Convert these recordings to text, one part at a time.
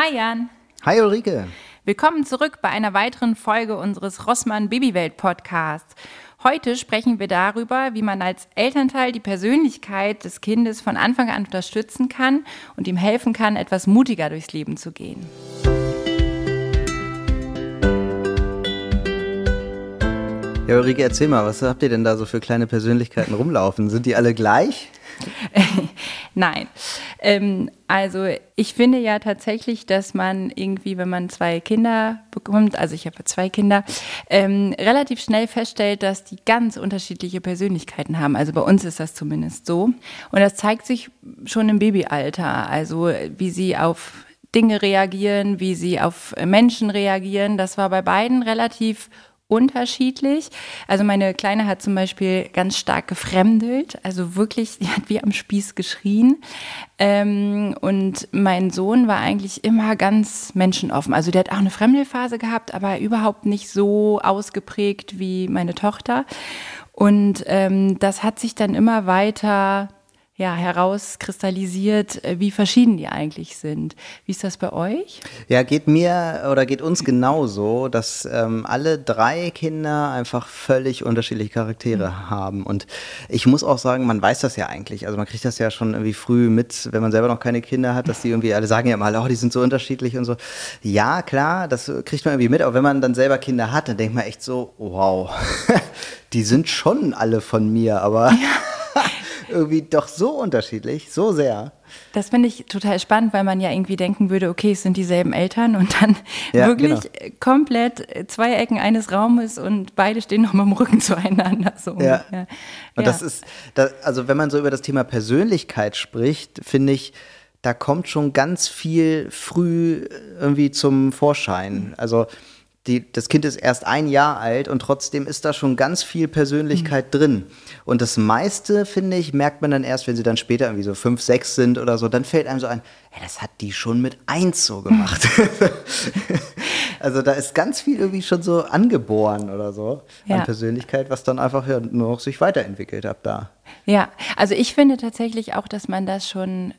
Hi Jan. Hi Ulrike. Willkommen zurück bei einer weiteren Folge unseres Rossmann Babywelt Podcasts. Heute sprechen wir darüber, wie man als Elternteil die Persönlichkeit des Kindes von Anfang an unterstützen kann und ihm helfen kann, etwas mutiger durchs Leben zu gehen. Ja, Ulrike, erzähl mal, was habt ihr denn da so für kleine Persönlichkeiten rumlaufen? Sind die alle gleich? Nein. Ähm, also ich finde ja tatsächlich, dass man irgendwie, wenn man zwei Kinder bekommt, also ich habe zwei Kinder, ähm, relativ schnell feststellt, dass die ganz unterschiedliche Persönlichkeiten haben. Also bei uns ist das zumindest so. Und das zeigt sich schon im Babyalter. Also wie sie auf Dinge reagieren, wie sie auf Menschen reagieren. Das war bei beiden relativ unterschiedlich. Also meine Kleine hat zum Beispiel ganz stark gefremdelt, also wirklich, die hat wie am Spieß geschrien. Ähm, und mein Sohn war eigentlich immer ganz menschenoffen. Also der hat auch eine Fremdelphase gehabt, aber überhaupt nicht so ausgeprägt wie meine Tochter. Und ähm, das hat sich dann immer weiter ja, herauskristallisiert, äh, wie verschieden die eigentlich sind. Wie ist das bei euch? Ja, geht mir oder geht uns genauso, dass ähm, alle drei Kinder einfach völlig unterschiedliche Charaktere mhm. haben. Und ich muss auch sagen, man weiß das ja eigentlich. Also man kriegt das ja schon irgendwie früh mit, wenn man selber noch keine Kinder hat, dass die irgendwie, alle sagen ja mal, oh, die sind so unterschiedlich und so. Ja, klar, das kriegt man irgendwie mit. Aber wenn man dann selber Kinder hat, dann denkt man echt so, wow, die sind schon alle von mir, aber. Ja irgendwie doch so unterschiedlich, so sehr. Das finde ich total spannend, weil man ja irgendwie denken würde, okay, es sind dieselben Eltern und dann ja, wirklich genau. komplett zwei Ecken eines Raumes und beide stehen noch mit dem Rücken zueinander. So ja. ja. Und das ist, das, also wenn man so über das Thema Persönlichkeit spricht, finde ich, da kommt schon ganz viel früh irgendwie zum Vorschein. Also die, das Kind ist erst ein Jahr alt und trotzdem ist da schon ganz viel Persönlichkeit mhm. drin. Und das meiste, finde ich, merkt man dann erst, wenn sie dann später irgendwie so fünf, sechs sind oder so, dann fällt einem so ein, hey, das hat die schon mit eins so gemacht. also da ist ganz viel irgendwie schon so angeboren oder so ja. an Persönlichkeit, was dann einfach ja, nur noch sich weiterentwickelt hat da. Ja, also ich finde tatsächlich auch, dass man das schon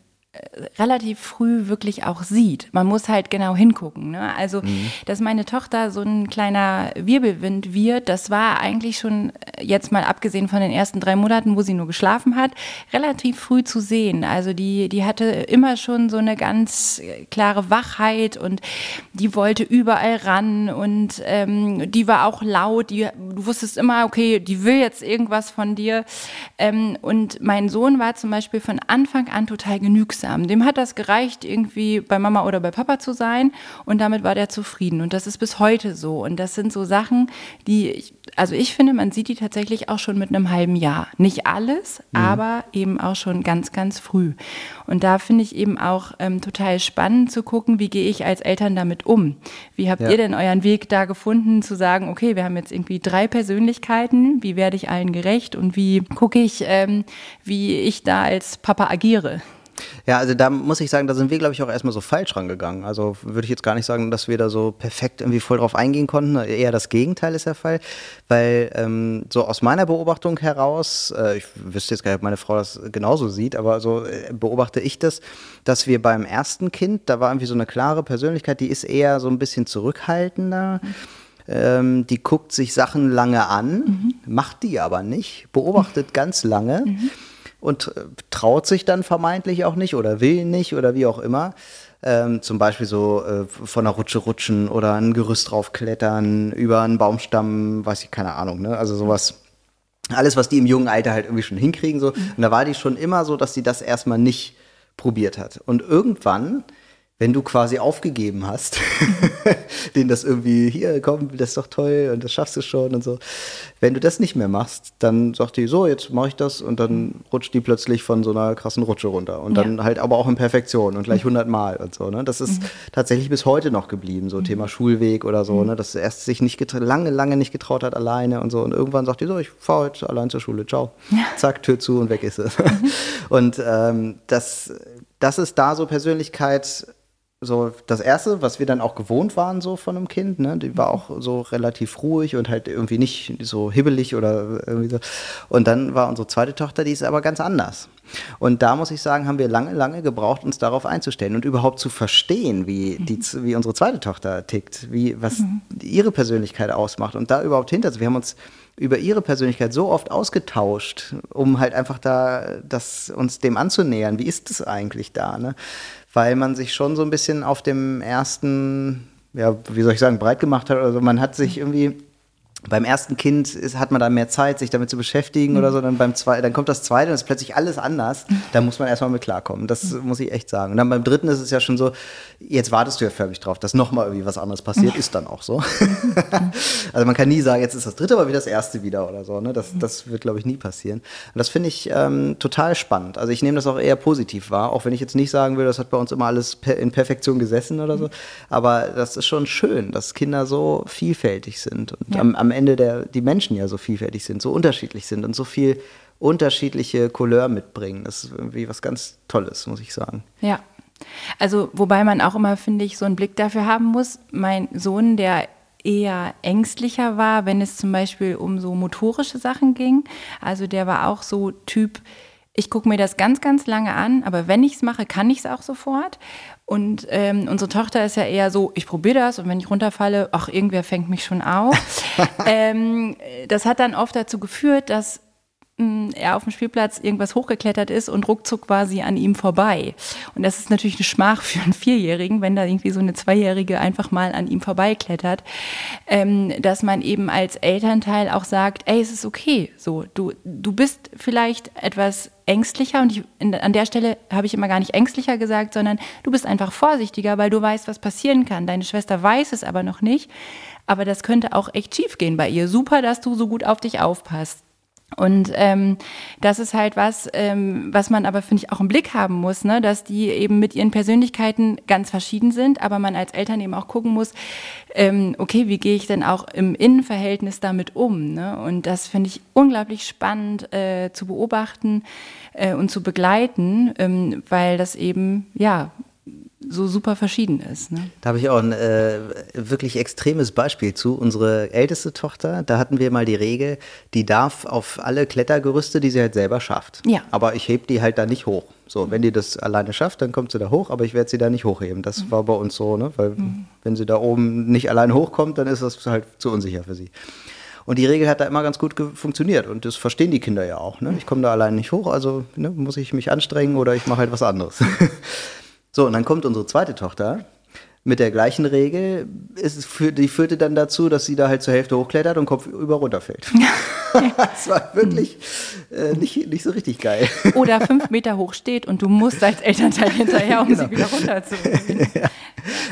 relativ früh wirklich auch sieht. Man muss halt genau hingucken. Ne? Also, mhm. dass meine Tochter so ein kleiner Wirbelwind wird, das war eigentlich schon, äh, jetzt mal abgesehen von den ersten drei Monaten, wo sie nur geschlafen hat, relativ früh zu sehen. Also die, die hatte immer schon so eine ganz äh, klare Wachheit und die wollte überall ran und ähm, die war auch laut. Die, du wusstest immer, okay, die will jetzt irgendwas von dir. Ähm, und mein Sohn war zum Beispiel von Anfang an total genügsam genügsam. Dem hat das gereicht, irgendwie bei Mama oder bei Papa zu sein und damit war der zufrieden. Und das ist bis heute so. Und das sind so Sachen, die, ich, also ich finde, man sieht die tatsächlich auch schon mit einem halben Jahr. Nicht alles, mhm. aber eben auch schon ganz, ganz früh. Und da finde ich eben auch ähm, total spannend zu gucken, wie gehe ich als Eltern damit um? Wie habt ja. ihr denn euren Weg da gefunden, zu sagen, okay, wir haben jetzt irgendwie drei Persönlichkeiten, wie werde ich allen gerecht und wie gucke ich, ähm, wie ich da als Papa agiere? Ja, also da muss ich sagen, da sind wir, glaube ich, auch erstmal so falsch rangegangen. Also würde ich jetzt gar nicht sagen, dass wir da so perfekt irgendwie voll drauf eingehen konnten. Eher das Gegenteil ist der Fall. Weil ähm, so aus meiner Beobachtung heraus, äh, ich wüsste jetzt gar nicht, ob meine Frau das genauso sieht, aber so äh, beobachte ich das, dass wir beim ersten Kind, da war irgendwie so eine klare Persönlichkeit, die ist eher so ein bisschen zurückhaltender. Mhm. Die guckt sich Sachen lange an, mhm. macht die aber nicht, beobachtet ganz lange. Mhm und äh, traut sich dann vermeintlich auch nicht oder will nicht oder wie auch immer. Ähm, zum Beispiel so äh, von einer Rutsche rutschen oder ein Gerüst draufklettern, über einen Baumstamm, weiß ich, keine Ahnung, ne? Also sowas. Alles, was die im jungen Alter halt irgendwie schon hinkriegen, so. Mhm. Und da war die schon immer so, dass sie das erstmal nicht probiert hat. Und irgendwann wenn du quasi aufgegeben hast, den das irgendwie, hier, komm, das ist doch toll und das schaffst du schon und so. Wenn du das nicht mehr machst, dann sagt die, so, jetzt mache ich das und dann rutscht die plötzlich von so einer krassen Rutsche runter. Und dann ja. halt aber auch in Perfektion und gleich 100 Mal und so. Ne? Das ist mhm. tatsächlich bis heute noch geblieben, so mhm. Thema Schulweg oder so, mhm. ne? dass er erst sich nicht lange, lange nicht getraut hat alleine und so. Und irgendwann sagt die so, ich fahre heute allein zur Schule, ciao. Ja. Zack, Tür zu und weg ist es. Mhm. und ähm, das, das ist da so Persönlichkeit, so das erste, was wir dann auch gewohnt waren so von einem Kind, ne, die war auch so relativ ruhig und halt irgendwie nicht so hibbelig oder irgendwie so. Und dann war unsere zweite Tochter, die ist aber ganz anders. Und da muss ich sagen, haben wir lange, lange gebraucht, uns darauf einzustellen und überhaupt zu verstehen, wie, die, wie unsere zweite Tochter tickt, wie, was mhm. ihre Persönlichkeit ausmacht und da überhaupt hinter. Wir haben uns über ihre Persönlichkeit so oft ausgetauscht, um halt einfach da das, uns dem anzunähern. Wie ist es eigentlich da? Ne? Weil man sich schon so ein bisschen auf dem ersten, ja, wie soll ich sagen, breit gemacht hat. Also man hat sich irgendwie beim ersten Kind ist, hat man da mehr Zeit, sich damit zu beschäftigen mhm. oder so. Dann beim zweiten, dann kommt das zweite und ist plötzlich alles anders. Mhm. Da muss man erstmal mit klarkommen. Das mhm. muss ich echt sagen. Und dann beim dritten ist es ja schon so, jetzt wartest du ja förmlich drauf, dass nochmal irgendwie was anderes passiert, ist dann auch so. also man kann nie sagen, jetzt ist das dritte aber wie das erste wieder oder so. Ne? Das, das wird, glaube ich, nie passieren. Und das finde ich ähm, total spannend. Also ich nehme das auch eher positiv wahr, auch wenn ich jetzt nicht sagen will, das hat bei uns immer alles in Perfektion gesessen oder so. Aber das ist schon schön, dass Kinder so vielfältig sind und ja. am, am am Ende der, die Menschen ja so vielfältig sind, so unterschiedlich sind und so viel unterschiedliche Couleur mitbringen. Das ist irgendwie was ganz Tolles, muss ich sagen. Ja. Also, wobei man auch immer, finde ich, so einen Blick dafür haben muss. Mein Sohn, der eher ängstlicher war, wenn es zum Beispiel um so motorische Sachen ging. Also der war auch so Typ, ich gucke mir das ganz, ganz lange an, aber wenn ich es mache, kann ich es auch sofort. Und ähm, unsere Tochter ist ja eher so, ich probiere das und wenn ich runterfalle, ach, irgendwer fängt mich schon auf. ähm, das hat dann oft dazu geführt, dass er auf dem Spielplatz irgendwas hochgeklettert ist und ruckzuck quasi an ihm vorbei. Und das ist natürlich eine Schmach für einen Vierjährigen, wenn da irgendwie so eine Zweijährige einfach mal an ihm vorbeiklettert, ähm, dass man eben als Elternteil auch sagt, ey, es ist okay, so, du, du bist vielleicht etwas ängstlicher und ich, an der Stelle habe ich immer gar nicht ängstlicher gesagt, sondern du bist einfach vorsichtiger, weil du weißt, was passieren kann. Deine Schwester weiß es aber noch nicht, aber das könnte auch echt schief gehen bei ihr. Super, dass du so gut auf dich aufpasst. Und ähm, das ist halt was, ähm, was man aber, finde ich, auch im Blick haben muss, ne? dass die eben mit ihren Persönlichkeiten ganz verschieden sind, aber man als Eltern eben auch gucken muss, ähm, okay, wie gehe ich denn auch im Innenverhältnis damit um? Ne? Und das finde ich unglaublich spannend äh, zu beobachten äh, und zu begleiten, ähm, weil das eben, ja, so super verschieden ist. Ne? Da habe ich auch ein äh, wirklich extremes Beispiel zu. Unsere älteste Tochter, da hatten wir mal die Regel, die darf auf alle Klettergerüste, die sie halt selber schafft. Ja. Aber ich hebe die halt da nicht hoch. So, wenn die das alleine schafft, dann kommt sie da hoch, aber ich werde sie da nicht hochheben. Das mhm. war bei uns so, ne? Weil mhm. wenn sie da oben nicht alleine hochkommt, dann ist das halt zu unsicher für sie. Und die Regel hat da immer ganz gut funktioniert. Und das verstehen die Kinder ja auch. Ne? Ich komme da allein nicht hoch, also ne, muss ich mich anstrengen oder ich mache halt was anderes. So, und dann kommt unsere zweite Tochter mit der gleichen Regel. Ist die führte dann dazu, dass sie da halt zur Hälfte hochklettert und kopfüber runterfällt. das war wirklich äh, nicht, nicht so richtig geil. Oder fünf Meter hoch steht und du musst als Elternteil hinterher, um genau. sie wieder runterzuholen. ja.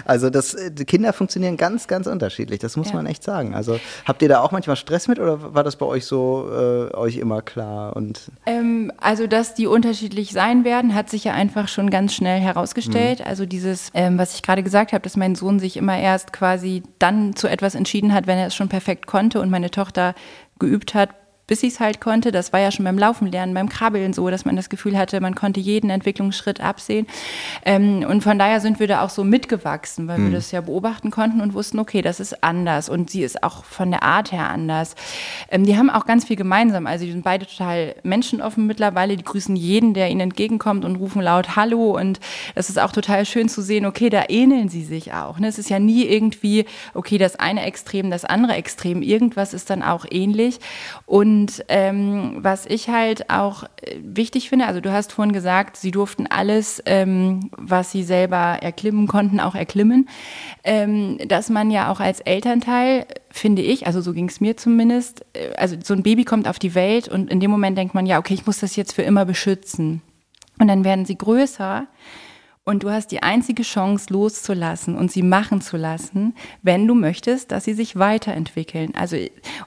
Also das, die Kinder funktionieren ganz, ganz unterschiedlich. Das muss ja. man echt sagen. Also habt ihr da auch manchmal Stress mit oder war das bei euch so äh, euch immer klar? Und ähm, also dass die unterschiedlich sein werden, hat sich ja einfach schon ganz schnell herausgestellt. Mhm. Also dieses, ähm, was ich gerade gesagt habe, dass mein Sohn sich immer erst quasi dann zu etwas entschieden hat, wenn er es schon perfekt konnte und meine Tochter geübt hat, bis ich es halt konnte. Das war ja schon beim Laufen lernen, beim Krabbeln so, dass man das Gefühl hatte, man konnte jeden Entwicklungsschritt absehen. Ähm, und von daher sind wir da auch so mitgewachsen, weil mhm. wir das ja beobachten konnten und wussten, okay, das ist anders und sie ist auch von der Art her anders. Ähm, die haben auch ganz viel gemeinsam. Also die sind beide total menschenoffen mittlerweile. Die grüßen jeden, der ihnen entgegenkommt und rufen laut Hallo. Und es ist auch total schön zu sehen, okay, da ähneln sie sich auch. Ne? Es ist ja nie irgendwie, okay, das eine Extrem, das andere Extrem. Irgendwas ist dann auch ähnlich. Und und ähm, was ich halt auch äh, wichtig finde, also du hast vorhin gesagt, sie durften alles, ähm, was sie selber erklimmen konnten, auch erklimmen. Ähm, dass man ja auch als Elternteil, finde ich, also so ging es mir zumindest, äh, also so ein Baby kommt auf die Welt und in dem Moment denkt man, ja, okay, ich muss das jetzt für immer beschützen. Und dann werden sie größer und du hast die einzige Chance, loszulassen und sie machen zu lassen, wenn du möchtest, dass sie sich weiterentwickeln. Also,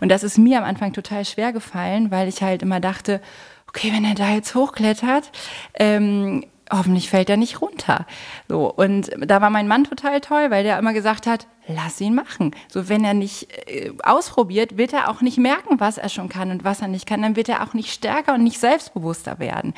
und das ist mir am Anfang total schwer gefallen, weil ich halt immer dachte, okay, wenn er da jetzt hochklettert, ähm, hoffentlich fällt er nicht runter. So, und da war mein Mann total toll, weil der immer gesagt hat, lass ihn machen. So, wenn er nicht äh, ausprobiert, wird er auch nicht merken, was er schon kann und was er nicht kann. Dann wird er auch nicht stärker und nicht selbstbewusster werden.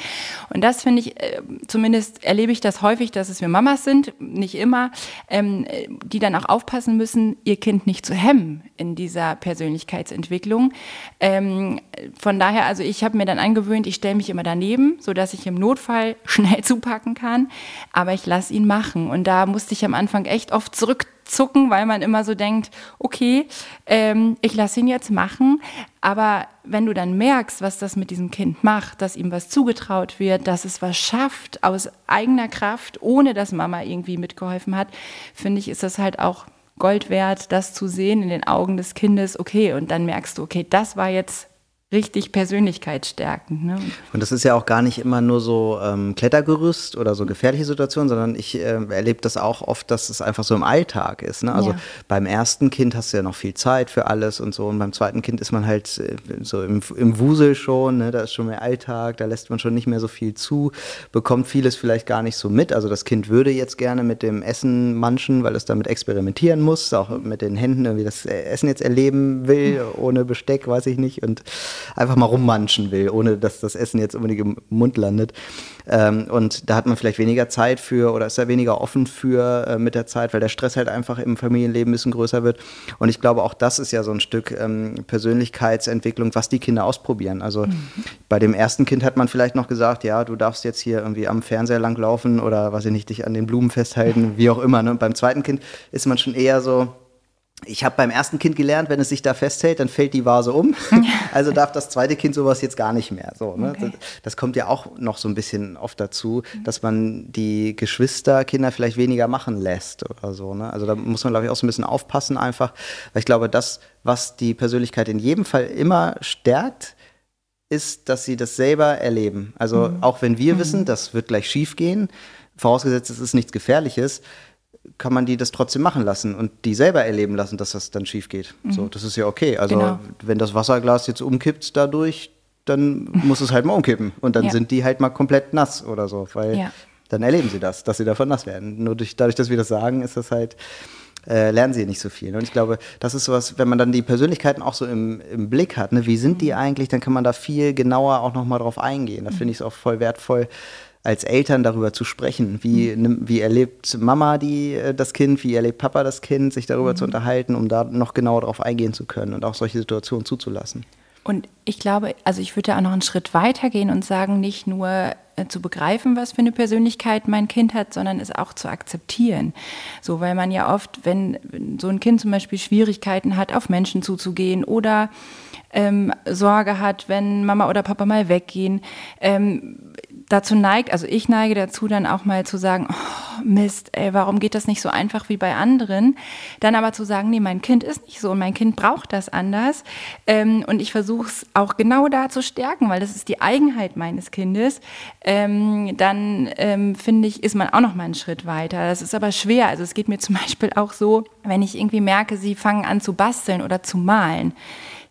Und das finde ich, äh, zumindest erlebe ich das häufig, dass es wir Mamas sind, nicht immer, ähm, die dann auch aufpassen müssen, ihr Kind nicht zu hemmen in dieser Persönlichkeitsentwicklung. Ähm, von daher, also ich habe mir dann angewöhnt, ich stelle mich immer daneben, sodass ich im Notfall schnell zupacken kann, aber ich lasse ihn machen. Und da musste ich am Anfang echt oft zurück zucken, weil man immer so denkt, okay, ähm, ich lasse ihn jetzt machen. Aber wenn du dann merkst, was das mit diesem Kind macht, dass ihm was zugetraut wird, dass es was schafft aus eigener Kraft, ohne dass Mama irgendwie mitgeholfen hat, finde ich, ist das halt auch Gold wert, das zu sehen in den Augen des Kindes. Okay, und dann merkst du, okay, das war jetzt richtig persönlichkeitsstärkend. Ne? Und das ist ja auch gar nicht immer nur so ähm, Klettergerüst oder so gefährliche Situationen, sondern ich äh, erlebe das auch oft, dass es einfach so im Alltag ist. Ne? Also ja. beim ersten Kind hast du ja noch viel Zeit für alles und so und beim zweiten Kind ist man halt äh, so im, im Wusel schon, ne? da ist schon mehr Alltag, da lässt man schon nicht mehr so viel zu, bekommt vieles vielleicht gar nicht so mit. Also das Kind würde jetzt gerne mit dem Essen manchen, weil es damit experimentieren muss, auch mit den Händen irgendwie das Essen jetzt erleben will, ohne Besteck, weiß ich nicht und einfach mal rummanschen will, ohne dass das Essen jetzt unbedingt im Mund landet. Ähm, und da hat man vielleicht weniger Zeit für oder ist da weniger offen für äh, mit der Zeit, weil der Stress halt einfach im Familienleben ein bisschen größer wird. Und ich glaube, auch das ist ja so ein Stück ähm, Persönlichkeitsentwicklung, was die Kinder ausprobieren. Also mhm. bei dem ersten Kind hat man vielleicht noch gesagt, ja, du darfst jetzt hier irgendwie am Fernseher langlaufen oder was ich nicht, dich an den Blumen festhalten, wie auch immer. Ne? Und beim zweiten Kind ist man schon eher so, ich habe beim ersten Kind gelernt, wenn es sich da festhält, dann fällt die Vase um. also darf das zweite Kind sowas jetzt gar nicht mehr. So, ne? okay. das, kommt ja auch noch so ein bisschen oft dazu, dass man die Geschwisterkinder vielleicht weniger machen lässt oder so. Ne? Also da muss man, glaube ich, auch so ein bisschen aufpassen einfach, weil ich glaube, das, was die Persönlichkeit in jedem Fall immer stärkt, ist, dass sie das selber erleben. Also mhm. auch wenn wir mhm. wissen, das wird gleich schief gehen, vorausgesetzt es ist nichts Gefährliches, kann man die das trotzdem machen lassen und die selber erleben lassen, dass das dann schief geht. Mhm. So, das ist ja okay. Also genau. wenn das Wasserglas jetzt umkippt dadurch, dann muss es halt mal umkippen und dann ja. sind die halt mal komplett nass oder so, weil ja. dann erleben sie das, dass sie davon nass werden. Nur durch, dadurch, dass wir das sagen, ist das halt äh, lernen sie nicht so viel. Und ich glaube, das ist sowas, wenn man dann die Persönlichkeiten auch so im, im Blick hat, ne, wie sind die mhm. eigentlich, dann kann man da viel genauer auch nochmal drauf eingehen. Da mhm. finde ich es auch voll wertvoll, als Eltern darüber zu sprechen. Wie, mhm. wie erlebt Mama die, äh, das Kind, wie erlebt Papa das Kind, sich darüber mhm. zu unterhalten, um da noch genauer darauf eingehen zu können und auch solche Situationen zuzulassen. Und ich glaube, also ich würde da auch noch einen Schritt weiter gehen und sagen, nicht nur äh, zu begreifen, was für eine Persönlichkeit mein Kind hat, sondern es auch zu akzeptieren. So, weil man ja oft, wenn so ein Kind zum Beispiel Schwierigkeiten hat, auf Menschen zuzugehen oder ähm, Sorge hat, wenn Mama oder Papa mal weggehen, ähm, dazu neigt, also ich neige dazu dann auch mal zu sagen, oh, Mist, ey, warum geht das nicht so einfach wie bei anderen? Dann aber zu sagen, nee, mein Kind ist nicht so und mein Kind braucht das anders. Ähm, und ich versuche es auch genau da zu stärken, weil das ist die Eigenheit meines Kindes. Ähm, dann ähm, finde ich, ist man auch noch mal einen Schritt weiter. Das ist aber schwer. Also es geht mir zum Beispiel auch so, wenn ich irgendwie merke, sie fangen an zu basteln oder zu malen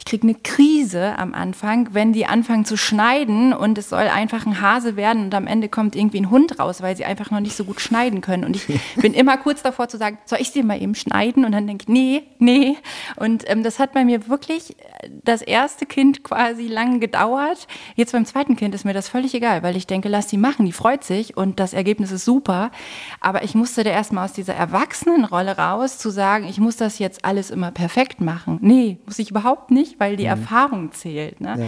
ich kriege eine Krise am Anfang, wenn die anfangen zu schneiden und es soll einfach ein Hase werden und am Ende kommt irgendwie ein Hund raus, weil sie einfach noch nicht so gut schneiden können. Und ich bin immer kurz davor zu sagen, soll ich sie mal eben schneiden? Und dann denke ich, nee, nee. Und ähm, das hat bei mir wirklich das erste Kind quasi lang gedauert. Jetzt beim zweiten Kind ist mir das völlig egal, weil ich denke, lass die machen, die freut sich und das Ergebnis ist super. Aber ich musste da erstmal aus dieser Erwachsenenrolle raus, zu sagen, ich muss das jetzt alles immer perfekt machen. Nee, muss ich überhaupt nicht nicht, weil die mhm. Erfahrung zählt. Ne? Ja.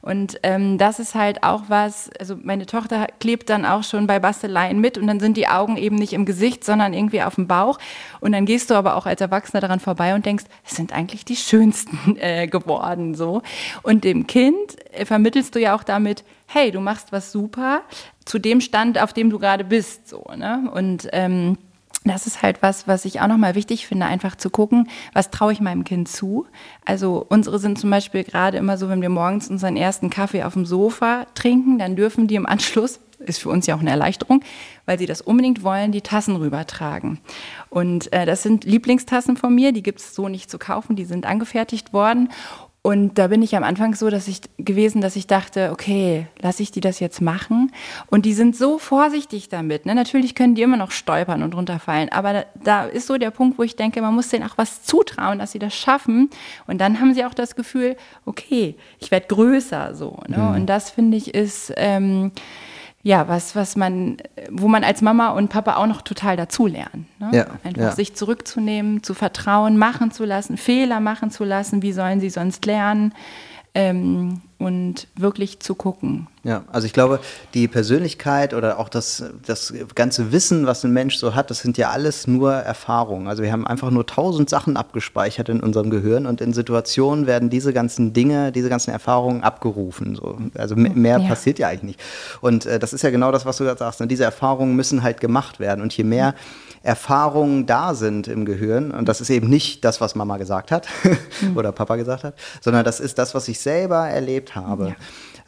Und ähm, das ist halt auch was, also meine Tochter klebt dann auch schon bei Basteleien mit und dann sind die Augen eben nicht im Gesicht, sondern irgendwie auf dem Bauch. Und dann gehst du aber auch als Erwachsener daran vorbei und denkst, es sind eigentlich die schönsten äh, geworden so. Und dem Kind äh, vermittelst du ja auch damit, hey, du machst was super zu dem Stand, auf dem du gerade bist. So, ne? Und ähm, das ist halt was, was ich auch nochmal wichtig finde, einfach zu gucken, was traue ich meinem Kind zu. Also unsere sind zum Beispiel gerade immer so, wenn wir morgens unseren ersten Kaffee auf dem Sofa trinken, dann dürfen die im Anschluss, ist für uns ja auch eine Erleichterung, weil sie das unbedingt wollen, die Tassen rübertragen. Und äh, das sind Lieblingstassen von mir, die gibt es so nicht zu kaufen, die sind angefertigt worden. Und da bin ich am Anfang so, dass ich gewesen, dass ich dachte, okay, lasse ich die das jetzt machen? Und die sind so vorsichtig damit. Ne? Natürlich können die immer noch stolpern und runterfallen, aber da, da ist so der Punkt, wo ich denke, man muss denen auch was zutrauen, dass sie das schaffen. Und dann haben sie auch das Gefühl, okay, ich werde größer so. Ne? Mhm. Und das finde ich ist ähm, ja, was, was man, wo man als Mama und Papa auch noch total dazulernen. Ne? Ja, Einfach ja. sich zurückzunehmen, zu vertrauen, machen zu lassen, Fehler machen zu lassen, wie sollen sie sonst lernen ähm, und wirklich zu gucken. Ja, also ich glaube, die Persönlichkeit oder auch das, das ganze Wissen, was ein Mensch so hat, das sind ja alles nur Erfahrungen. Also wir haben einfach nur tausend Sachen abgespeichert in unserem Gehirn und in Situationen werden diese ganzen Dinge, diese ganzen Erfahrungen abgerufen. So. Also mehr ja. passiert ja eigentlich nicht. Und äh, das ist ja genau das, was du gerade sagst. Ne? Diese Erfahrungen müssen halt gemacht werden. Und je mehr Erfahrungen da sind im Gehirn, und das ist eben nicht das, was Mama gesagt hat mhm. oder Papa gesagt hat, sondern das ist das, was ich selber erlebt habe. Ja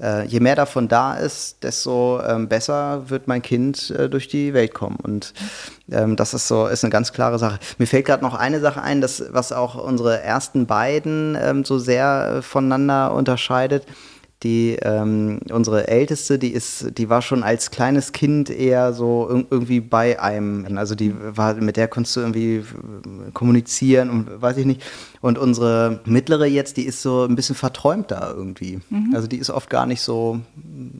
äh, je mehr davon da ist, desto ähm, besser wird mein Kind äh, durch die Welt kommen. Und ähm, das ist so, ist eine ganz klare Sache. Mir fällt gerade noch eine Sache ein, das, was auch unsere ersten beiden ähm, so sehr äh, voneinander unterscheidet die ähm, unsere älteste, die ist, die war schon als kleines Kind eher so irgendwie bei einem. Also die war mit der konntest du irgendwie kommunizieren und weiß ich nicht. Und unsere mittlere jetzt, die ist so ein bisschen verträumt da irgendwie. Mhm. Also die ist oft gar nicht so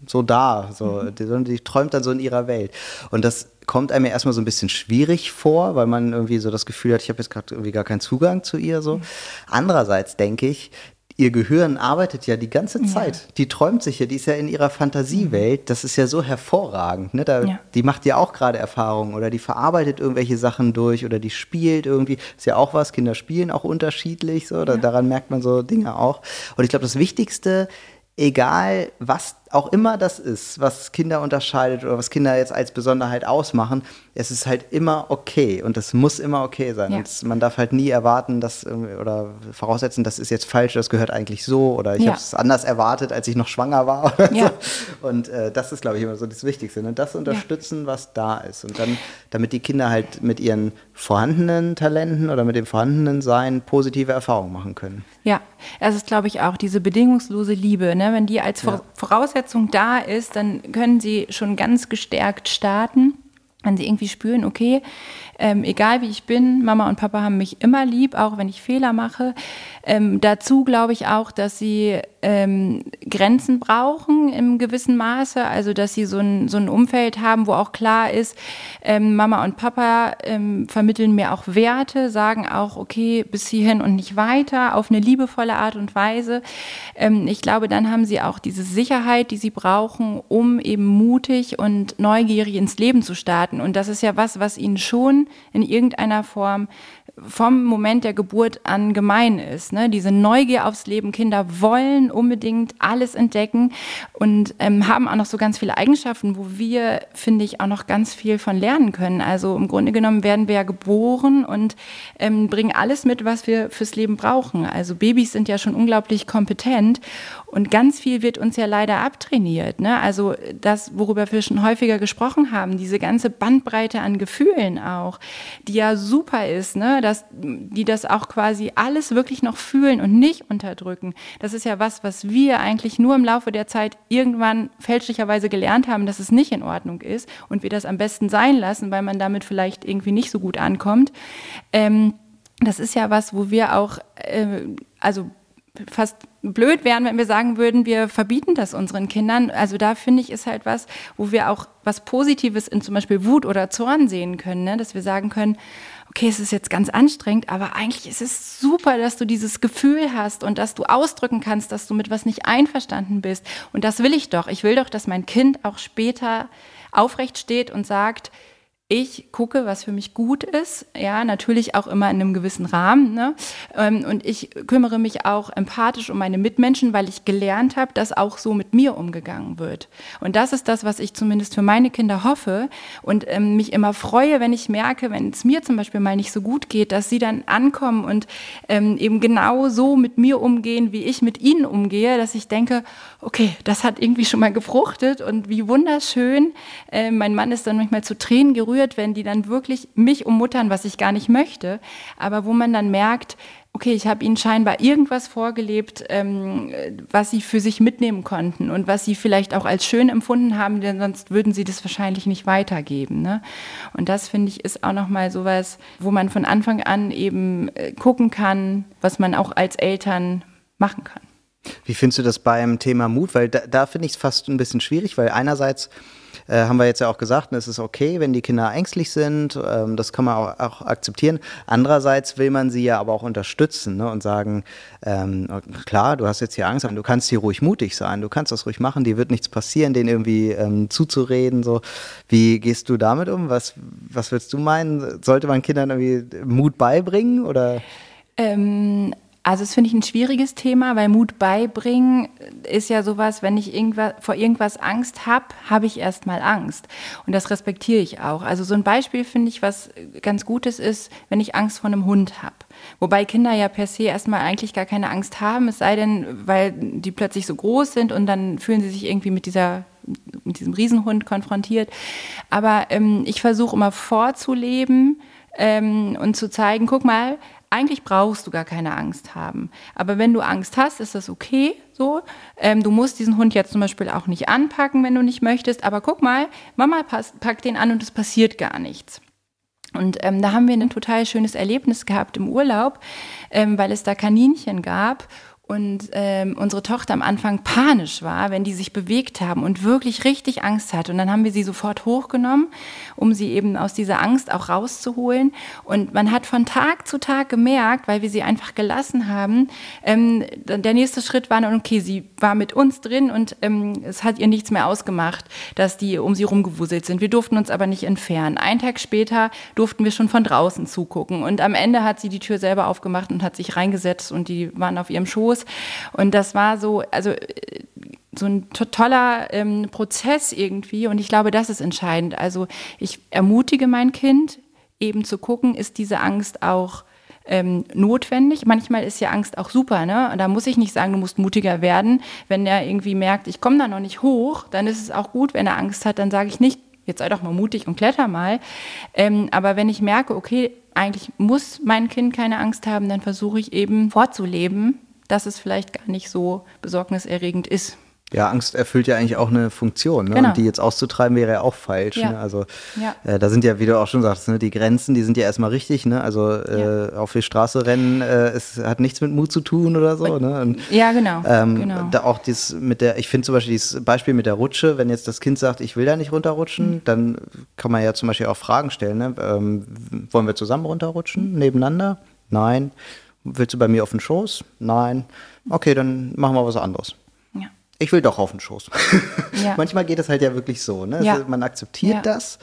so da, so, mhm. die, sondern die träumt dann so in ihrer Welt. Und das kommt einem ja erstmal so ein bisschen schwierig vor, weil man irgendwie so das Gefühl hat, ich habe jetzt gerade irgendwie gar keinen Zugang zu ihr so. Mhm. Andererseits denke ich, ihr Gehirn arbeitet ja die ganze Zeit. Ja. Die träumt sich ja, die ist ja in ihrer Fantasiewelt. Das ist ja so hervorragend. Ne? Da, ja. Die macht ja auch gerade Erfahrungen oder die verarbeitet irgendwelche Sachen durch oder die spielt irgendwie. Ist ja auch was. Kinder spielen auch unterschiedlich. So. Da, Daran merkt man so Dinge auch. Und ich glaube, das Wichtigste, egal was auch immer das ist, was Kinder unterscheidet oder was Kinder jetzt als Besonderheit ausmachen, es ist halt immer okay und es muss immer okay sein. Ja. Und man darf halt nie erwarten, dass oder voraussetzen, das ist jetzt falsch, das gehört eigentlich so oder ich ja. habe es anders erwartet, als ich noch schwanger war. Ja. So. Und äh, das ist, glaube ich, immer so das Wichtigste. Ne? Das unterstützen, was da ist. Und dann, damit die Kinder halt mit ihren vorhandenen Talenten oder mit dem vorhandenen Sein positive Erfahrungen machen können. Ja, es ist, glaube ich, auch diese bedingungslose Liebe. Ne? Wenn die als Voraussetzung Wertschätzung da ist, dann können sie schon ganz gestärkt starten. Wenn sie irgendwie spüren, okay, ähm, egal wie ich bin, Mama und Papa haben mich immer lieb, auch wenn ich Fehler mache. Ähm, dazu glaube ich auch, dass sie ähm, Grenzen brauchen im gewissen Maße, also dass sie so ein, so ein Umfeld haben, wo auch klar ist, ähm, Mama und Papa ähm, vermitteln mir auch Werte, sagen auch, okay, bis hierhin und nicht weiter, auf eine liebevolle Art und Weise. Ähm, ich glaube, dann haben sie auch diese Sicherheit, die sie brauchen, um eben mutig und neugierig ins Leben zu starten. Und das ist ja was, was ihnen schon in irgendeiner Form vom Moment der Geburt an gemein ist. Ne? Diese Neugier aufs Leben. Kinder wollen unbedingt alles entdecken und ähm, haben auch noch so ganz viele Eigenschaften, wo wir, finde ich, auch noch ganz viel von lernen können. Also im Grunde genommen werden wir ja geboren und ähm, bringen alles mit, was wir fürs Leben brauchen. Also Babys sind ja schon unglaublich kompetent und ganz viel wird uns ja leider abtrainiert. Ne? Also das, worüber wir schon häufiger gesprochen haben, diese ganze Bandbreite an Gefühlen auch, die ja super ist, ne? dass die das auch quasi alles wirklich noch fühlen und nicht unterdrücken. Das ist ja was, was wir eigentlich nur im Laufe der Zeit irgendwann fälschlicherweise gelernt haben, dass es nicht in Ordnung ist und wir das am besten sein lassen, weil man damit vielleicht irgendwie nicht so gut ankommt. Ähm, das ist ja was, wo wir auch, äh, also fast blöd wären, wenn wir sagen würden, wir verbieten das unseren Kindern. Also da finde ich, ist halt was, wo wir auch was Positives in zum Beispiel Wut oder Zorn sehen können, ne? dass wir sagen können, okay, es ist jetzt ganz anstrengend, aber eigentlich ist es super, dass du dieses Gefühl hast und dass du ausdrücken kannst, dass du mit was nicht einverstanden bist. Und das will ich doch. Ich will doch, dass mein Kind auch später aufrecht steht und sagt, ich gucke, was für mich gut ist, ja, natürlich auch immer in einem gewissen Rahmen. Ne? Ähm, und ich kümmere mich auch empathisch um meine Mitmenschen, weil ich gelernt habe, dass auch so mit mir umgegangen wird. Und das ist das, was ich zumindest für meine Kinder hoffe und ähm, mich immer freue, wenn ich merke, wenn es mir zum Beispiel mal nicht so gut geht, dass sie dann ankommen und ähm, eben genau so mit mir umgehen, wie ich mit ihnen umgehe, dass ich denke, okay, das hat irgendwie schon mal gefruchtet und wie wunderschön. Äh, mein Mann ist dann manchmal zu Tränen gerührt, wenn die dann wirklich mich ummuttern, was ich gar nicht möchte, aber wo man dann merkt, okay, ich habe ihnen scheinbar irgendwas vorgelebt, ähm, was sie für sich mitnehmen konnten und was sie vielleicht auch als schön empfunden haben, denn sonst würden sie das wahrscheinlich nicht weitergeben. Ne? Und das finde ich ist auch nochmal sowas, wo man von Anfang an eben äh, gucken kann, was man auch als Eltern machen kann. Wie findest du das beim Thema Mut? Weil da, da finde ich es fast ein bisschen schwierig, weil einerseits äh, haben wir jetzt ja auch gesagt, es ist okay, wenn die Kinder ängstlich sind, ähm, das kann man auch, auch, akzeptieren. Andererseits will man sie ja aber auch unterstützen ne, und sagen, ähm, klar, du hast jetzt hier Angst, aber du kannst hier ruhig mutig sein, du kannst das ruhig machen, dir wird nichts passieren, denen irgendwie ähm, zuzureden. So. Wie gehst du damit um? Was, was würdest du meinen? Sollte man Kindern irgendwie Mut beibringen oder? Ähm, also das finde ich ein schwieriges Thema, weil Mut beibringen ist ja sowas, wenn ich irgendwas, vor irgendwas Angst habe, habe ich erstmal Angst. Und das respektiere ich auch. Also so ein Beispiel finde ich, was ganz Gutes ist, wenn ich Angst vor einem Hund habe. Wobei Kinder ja per se erstmal eigentlich gar keine Angst haben, es sei denn, weil die plötzlich so groß sind und dann fühlen sie sich irgendwie mit dieser mit diesem Riesenhund konfrontiert. Aber ähm, ich versuche immer vorzuleben ähm, und zu zeigen, guck mal, eigentlich brauchst du gar keine Angst haben. Aber wenn du Angst hast, ist das okay so. Ähm, du musst diesen Hund jetzt zum Beispiel auch nicht anpacken, wenn du nicht möchtest. Aber guck mal, Mama packt den an und es passiert gar nichts. Und ähm, da haben wir ein total schönes Erlebnis gehabt im Urlaub, ähm, weil es da Kaninchen gab und ähm, unsere Tochter am Anfang panisch war, wenn die sich bewegt haben und wirklich richtig Angst hatte. Und dann haben wir sie sofort hochgenommen, um sie eben aus dieser Angst auch rauszuholen. Und man hat von Tag zu Tag gemerkt, weil wir sie einfach gelassen haben, ähm, der nächste Schritt war, okay, sie war mit uns drin und ähm, es hat ihr nichts mehr ausgemacht, dass die um sie rumgewuselt sind. Wir durften uns aber nicht entfernen. Einen Tag später durften wir schon von draußen zugucken. Und am Ende hat sie die Tür selber aufgemacht und hat sich reingesetzt und die waren auf ihrem Schoß los. Und das war so, also so ein toller ähm, Prozess irgendwie. Und ich glaube, das ist entscheidend. Also ich ermutige mein Kind, eben zu gucken, ist diese Angst auch ähm, notwendig. Manchmal ist ja Angst auch super, ne? Und da muss ich nicht sagen, du musst mutiger werden. Wenn er irgendwie merkt, ich komme da noch nicht hoch, dann ist es auch gut, wenn er Angst hat, dann sage ich nicht, jetzt sei doch mal mutig und kletter mal. Ähm, aber wenn ich merke, okay, eigentlich muss mein Kind keine Angst haben, dann versuche ich eben vorzuleben, dass es vielleicht gar nicht so besorgniserregend ist. Ja, Angst erfüllt ja eigentlich auch eine Funktion. Ne? Genau. Und die jetzt auszutreiben wäre ja auch falsch. Ja. Ne? Also ja. äh, da sind ja, wie du auch schon sagst, ne, die Grenzen, die sind ja erstmal richtig. Ne? Also äh, ja. auf die Straße rennen, äh, es hat nichts mit Mut zu tun oder so. Ne? Und, ja, genau. Ähm, genau. Da auch dieses mit der, ich finde zum Beispiel dieses Beispiel mit der Rutsche, wenn jetzt das Kind sagt, ich will da nicht runterrutschen, mhm. dann kann man ja zum Beispiel auch Fragen stellen. Ne? Ähm, wollen wir zusammen runterrutschen, nebeneinander? Nein. Willst du bei mir auf den Schoß? Nein. Okay, dann machen wir was anderes. Ja. Ich will doch auf den Schoß. Ja. Manchmal geht es halt ja wirklich so. Ne? Ja. man akzeptiert das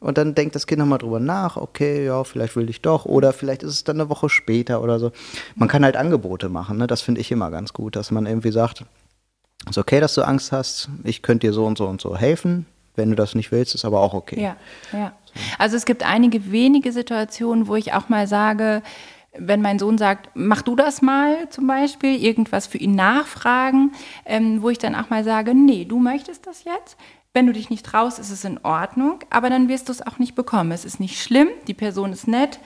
und dann denkt das Kind nochmal drüber nach. Okay, ja, vielleicht will ich doch. Oder vielleicht ist es dann eine Woche später oder so. Man kann halt Angebote machen. Ne? Das finde ich immer ganz gut, dass man irgendwie sagt, es ist okay, dass du Angst hast. Ich könnte dir so und so und so helfen. Wenn du das nicht willst, ist aber auch okay. Ja, ja. Also es gibt einige wenige Situationen, wo ich auch mal sage, wenn mein Sohn sagt, mach du das mal zum Beispiel, irgendwas für ihn nachfragen, ähm, wo ich dann auch mal sage, nee, du möchtest das jetzt. Wenn du dich nicht traust, ist es in Ordnung, aber dann wirst du es auch nicht bekommen. Es ist nicht schlimm, die Person ist nett,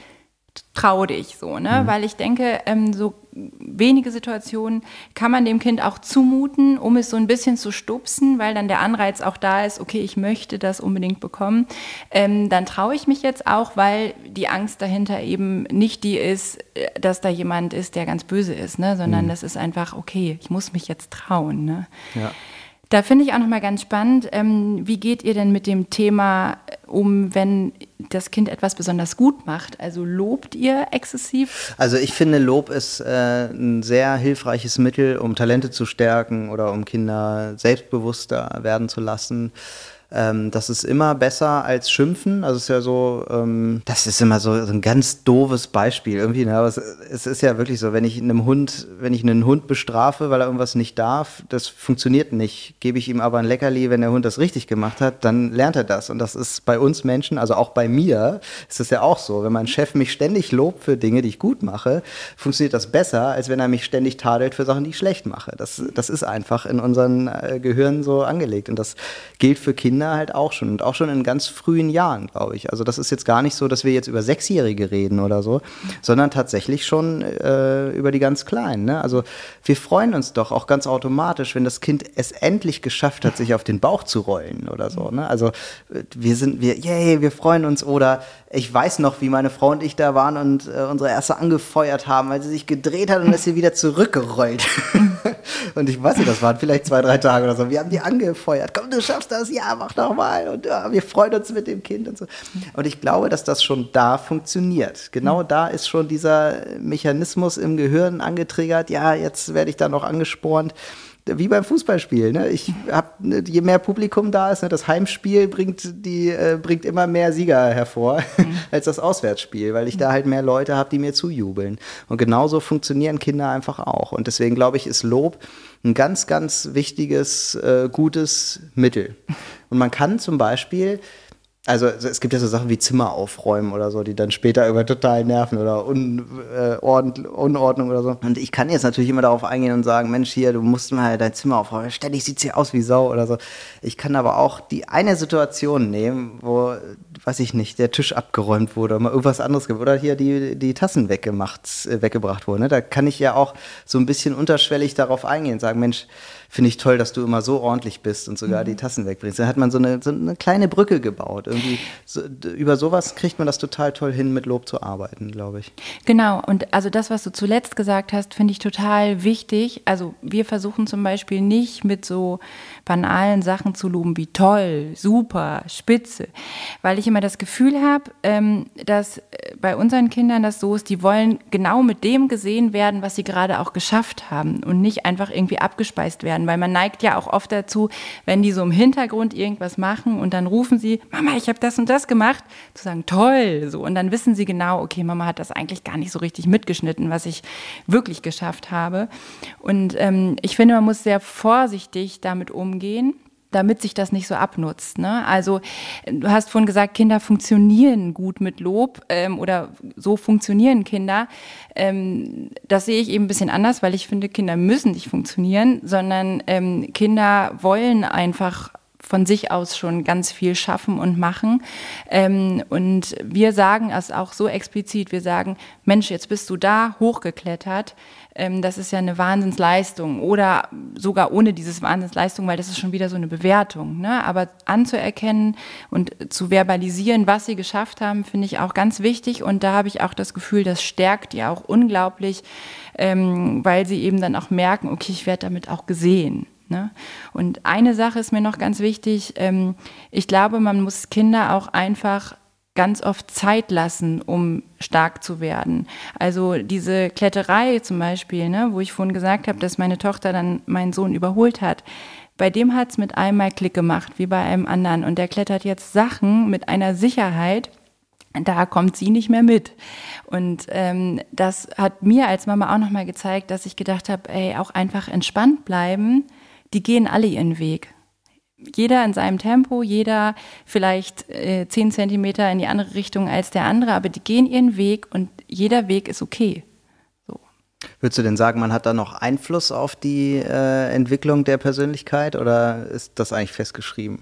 trau dich so, ne? Mhm. Weil ich denke, ähm, so wenige Situationen kann man dem Kind auch zumuten, um es so ein bisschen zu stupsen, weil dann der Anreiz auch da ist, okay, ich möchte das unbedingt bekommen. Ähm, dann traue ich mich jetzt auch, weil die Angst dahinter eben nicht die ist, äh, dass da jemand ist, der ganz böse ist, ne? Sondern mhm. das ist einfach, okay, ich muss mich jetzt trauen, ne? Ja. Da finde ich auch nochmal ganz spannend, ähm, wie geht ihr denn mit dem Thema äh, um, wenn das Kind etwas besonders gut macht? Also lobt ihr exzessiv? Also ich finde, Lob ist äh, ein sehr hilfreiches Mittel, um Talente zu stärken oder um Kinder selbstbewusster werden zu lassen. Ähm, das ist immer besser als Schimpfen. Also es ist ja so, ähm, das ist immer so, so, ein ganz doofes Beispiel irgendwie. Ne? Aber es, es, ist ja wirklich so, wenn ich einem Hund, wenn ich einen Hund bestrafe, weil er irgendwas nicht darf, das funktioniert nicht. Gebe ich ihm aber ein Leckerli, wenn der Hund das richtig gemacht hat, dann lernt er das. Und das ist bei uns Menschen, also auch bei mir, ist das ja auch so. Wenn mein Chef mich ständig lobt für Dinge, die ich gut mache, funktioniert das besser, als wenn er mich ständig tadelt für Sachen, die ich schlecht mache. Das, das ist einfach in unseren äh, Gehirnen so angelegt. Und das gilt für Kinder Kinder halt auch schon und auch schon in ganz frühen Jahren, glaube ich. Also das ist jetzt gar nicht so, dass wir jetzt über Sechsjährige reden oder so, sondern tatsächlich schon äh, über die ganz Kleinen. Ne? Also wir freuen uns doch auch ganz automatisch, wenn das Kind es endlich geschafft hat, sich auf den Bauch zu rollen oder so. Ne? Also äh, wir sind, wir, yay, wir freuen uns oder ich weiß noch, wie meine Frau und ich da waren und äh, unsere erste angefeuert haben, weil sie sich gedreht hat und ist sie wieder zurückgerollt. und ich weiß nicht, das waren vielleicht zwei, drei Tage oder so. Wir haben die angefeuert. Komm, du schaffst das, ja, mach doch mal. Und ja, wir freuen uns mit dem Kind und so. Und ich glaube, dass das schon da funktioniert. Genau da ist schon dieser Mechanismus im Gehirn angetriggert. Ja, jetzt werde ich da noch angespornt wie beim Fußballspiel. Ne? Ich hab, ne, je mehr Publikum da ist, ne, das Heimspiel bringt, die, äh, bringt immer mehr Sieger hervor mhm. als das Auswärtsspiel, weil ich da halt mehr Leute habe, die mir zujubeln. Und genauso funktionieren Kinder einfach auch. Und deswegen glaube ich, ist Lob ein ganz, ganz wichtiges, äh, gutes Mittel. Und man kann zum Beispiel also es gibt ja so Sachen wie Zimmer aufräumen oder so, die dann später über total nerven oder Un, äh, Unordnung oder so. Und ich kann jetzt natürlich immer darauf eingehen und sagen, Mensch, hier, du musst mal dein Zimmer aufräumen. Ständig sieht hier aus wie Sau oder so. Ich kann aber auch die eine Situation nehmen, wo, weiß ich nicht, der Tisch abgeräumt wurde oder mal irgendwas anderes oder hier die, die Tassen weggemacht, äh, weggebracht wurden. Ne? Da kann ich ja auch so ein bisschen unterschwellig darauf eingehen und sagen, Mensch, finde ich toll, dass du immer so ordentlich bist und sogar mhm. die Tassen wegbringst. Da hat man so eine, so eine kleine Brücke gebaut. Irgendwie so, über sowas kriegt man das total toll hin, mit Lob zu arbeiten, glaube ich. Genau. Und also das, was du zuletzt gesagt hast, finde ich total wichtig. Also wir versuchen zum Beispiel nicht mit so banalen Sachen zu loben wie toll, super, spitze, weil ich immer das Gefühl habe, ähm, dass äh, bei unseren Kindern das so ist, die wollen genau mit dem gesehen werden, was sie gerade auch geschafft haben und nicht einfach irgendwie abgespeist werden. Weil man neigt ja auch oft dazu, wenn die so im Hintergrund irgendwas machen und dann rufen sie, Mama, ich habe das und das gemacht, zu sagen, toll, so. Und dann wissen sie genau, okay, Mama hat das eigentlich gar nicht so richtig mitgeschnitten, was ich wirklich geschafft habe. Und ähm, ich finde, man muss sehr vorsichtig damit umgehen damit sich das nicht so abnutzt. Ne? Also du hast vorhin gesagt, Kinder funktionieren gut mit Lob ähm, oder so funktionieren Kinder. Ähm, das sehe ich eben ein bisschen anders, weil ich finde, Kinder müssen nicht funktionieren, sondern ähm, Kinder wollen einfach von sich aus schon ganz viel schaffen und machen. Ähm, und wir sagen es auch so explizit, wir sagen, Mensch, jetzt bist du da hochgeklettert ähm, das ist ja eine Wahnsinnsleistung oder sogar ohne dieses Wahnsinnsleistung, weil das ist schon wieder so eine Bewertung. Ne? Aber anzuerkennen und zu verbalisieren, was sie geschafft haben, finde ich auch ganz wichtig und da habe ich auch das Gefühl, das stärkt die auch unglaublich, ähm, weil sie eben dann auch merken, okay, ich werde damit auch gesehen. Ne? Und eine Sache ist mir noch ganz wichtig. Ähm, ich glaube, man muss Kinder auch einfach ganz oft Zeit lassen, um stark zu werden. Also diese Kletterei zum Beispiel, ne, wo ich vorhin gesagt habe, dass meine Tochter dann meinen Sohn überholt hat. Bei dem hat es mit einmal Klick gemacht, wie bei einem anderen. Und der klettert jetzt Sachen mit einer Sicherheit, da kommt sie nicht mehr mit. Und ähm, das hat mir als Mama auch nochmal gezeigt, dass ich gedacht habe, ey, auch einfach entspannt bleiben, die gehen alle ihren Weg jeder in seinem Tempo, jeder vielleicht äh, zehn Zentimeter in die andere Richtung als der andere, aber die gehen ihren Weg und jeder Weg ist okay. So. Würdest du denn sagen, man hat da noch Einfluss auf die äh, Entwicklung der Persönlichkeit oder ist das eigentlich festgeschrieben?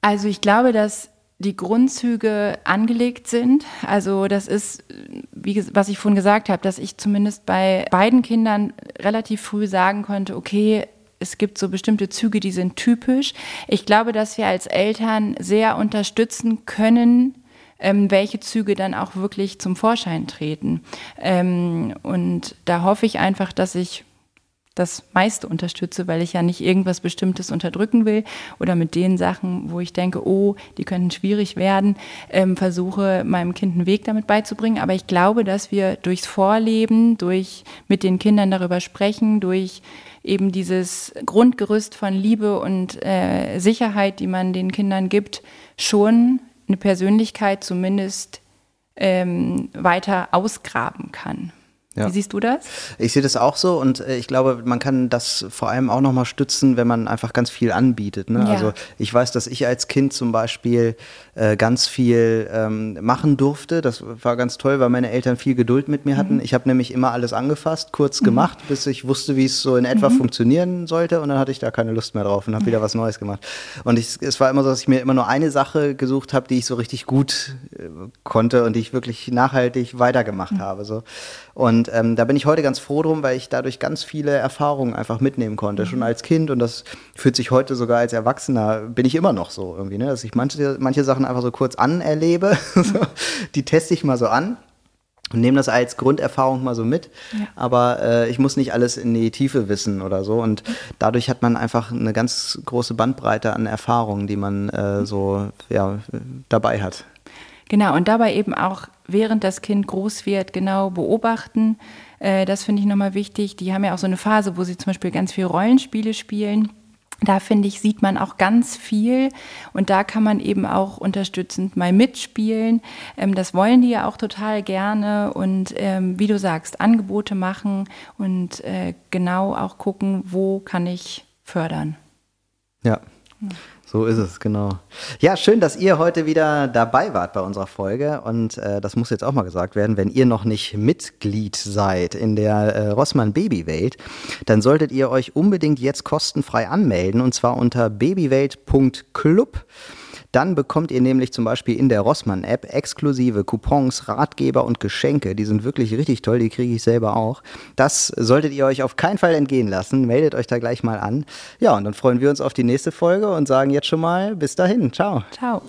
Also ich glaube, dass die Grundzüge angelegt sind. Also das ist, wie was ich vorhin gesagt habe, dass ich zumindest bei beiden Kindern relativ früh sagen konnte, okay, es gibt so bestimmte Züge, die sind typisch. Ich glaube, dass wir als Eltern sehr unterstützen können, ähm, welche Züge dann auch wirklich zum Vorschein treten. Ähm, und da hoffe ich einfach, dass ich das meiste unterstütze, weil ich ja nicht irgendwas Bestimmtes unterdrücken will oder mit den Sachen, wo ich denke, oh, die könnten schwierig werden, ähm, versuche meinem Kind einen Weg damit beizubringen. Aber ich glaube, dass wir durchs Vorleben, durch mit den Kindern darüber sprechen, durch eben dieses Grundgerüst von Liebe und äh, Sicherheit, die man den Kindern gibt, schon eine Persönlichkeit zumindest ähm, weiter ausgraben kann. Ja. Wie siehst du das? Ich sehe das auch so und äh, ich glaube, man kann das vor allem auch nochmal stützen, wenn man einfach ganz viel anbietet. Ne? Ja. Also ich weiß, dass ich als Kind zum Beispiel äh, ganz viel ähm, machen durfte. Das war ganz toll, weil meine Eltern viel Geduld mit mir hatten. Mhm. Ich habe nämlich immer alles angefasst, kurz mhm. gemacht, bis ich wusste, wie es so in etwa mhm. funktionieren sollte und dann hatte ich da keine Lust mehr drauf und habe wieder was Neues gemacht. Und ich, es war immer so, dass ich mir immer nur eine Sache gesucht habe, die ich so richtig gut äh, konnte und die ich wirklich nachhaltig weitergemacht mhm. habe. So. Und ähm, da bin ich heute ganz froh drum, weil ich dadurch ganz viele Erfahrungen einfach mitnehmen konnte, schon mhm. als Kind. Und das fühlt sich heute sogar als Erwachsener, bin ich immer noch so irgendwie, ne? dass ich manche, manche Sachen einfach so kurz anerlebe. die teste ich mal so an und nehme das als Grunderfahrung mal so mit. Ja. Aber äh, ich muss nicht alles in die Tiefe wissen oder so. Und dadurch hat man einfach eine ganz große Bandbreite an Erfahrungen, die man äh, so ja, dabei hat. Genau, und dabei eben auch, während das Kind groß wird, genau beobachten. Äh, das finde ich nochmal wichtig. Die haben ja auch so eine Phase, wo sie zum Beispiel ganz viel Rollenspiele spielen. Da finde ich, sieht man auch ganz viel und da kann man eben auch unterstützend mal mitspielen. Ähm, das wollen die ja auch total gerne und ähm, wie du sagst, Angebote machen und äh, genau auch gucken, wo kann ich fördern. Ja. ja. So ist es, genau. Ja, schön, dass ihr heute wieder dabei wart bei unserer Folge. Und äh, das muss jetzt auch mal gesagt werden, wenn ihr noch nicht Mitglied seid in der äh, Rossmann Babywelt, dann solltet ihr euch unbedingt jetzt kostenfrei anmelden und zwar unter babywelt.club. Dann bekommt ihr nämlich zum Beispiel in der Rossmann-App exklusive Coupons, Ratgeber und Geschenke. Die sind wirklich richtig toll, die kriege ich selber auch. Das solltet ihr euch auf keinen Fall entgehen lassen. Meldet euch da gleich mal an. Ja, und dann freuen wir uns auf die nächste Folge und sagen jetzt schon mal bis dahin. Ciao. Ciao.